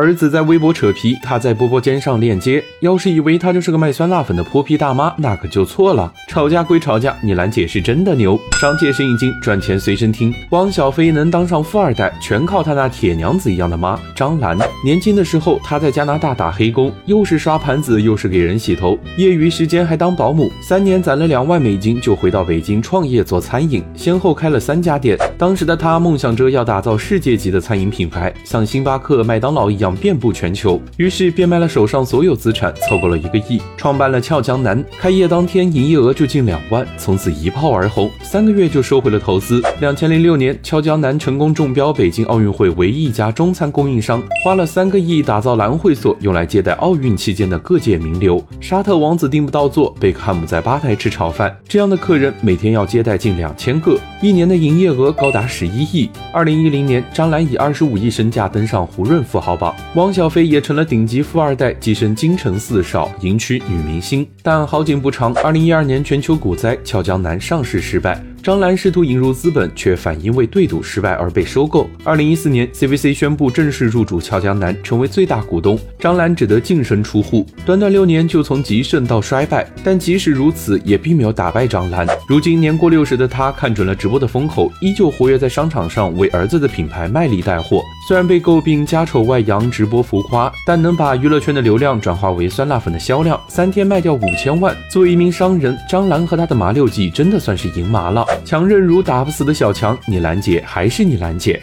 儿子在微博扯皮，他在波波间上链接。要是以为他就是个卖酸辣粉的泼皮大妈，那可就错了。吵架归吵架，你兰姐是真的牛，商界生意经，赚钱随身听。汪小菲能当上富二代，全靠他那铁娘子一样的妈张兰。年轻的时候，他在加拿大打黑工，又是刷盘子，又是给人洗头，业余时间还当保姆。三年攒了两万美金，就回到北京创业做餐饮，先后开了三家店。当时的他梦想着要打造世界级的餐饮品牌，像星巴克、麦当劳一样。遍布全球，于是变卖了手上所有资产，凑够了一个亿，创办了俏江南。开业当天，营业额就近两万，从此一炮而红，三个月就收回了投资。两千零六年，俏江南成功中标北京奥运会唯一一家中餐供应商，花了三个亿打造蓝会所，用来接待奥运期间的各界名流。沙特王子订不到座，贝克汉姆在吧台吃炒饭，这样的客人每天要接待近两千个，一年的营业额高达十一亿。二零一零年，张兰以二十五亿身价登上胡润富豪榜。汪小菲也成了顶级富二代，跻身京城四少，迎娶女明星。但好景不长，二零一二年全球股灾，俏江南上市失败。张兰试图引入资本，却反因为对赌失败而被收购。二零一四年，CVC 宣布正式入主俏江南，成为最大股东。张兰只得净身出户。短短六年就从极盛到衰败，但即使如此，也并没有打败张兰。如今年过六十的她，看准了直播的风口，依旧活跃在商场上，为儿子的品牌卖力带货。虽然被诟病家丑外扬、直播浮夸，但能把娱乐圈的流量转化为酸辣粉的销量，三天卖掉五千万。作为一名商人，张兰和她的麻六记真的算是赢麻了。强韧如打不死的小强，你兰姐还是你兰姐。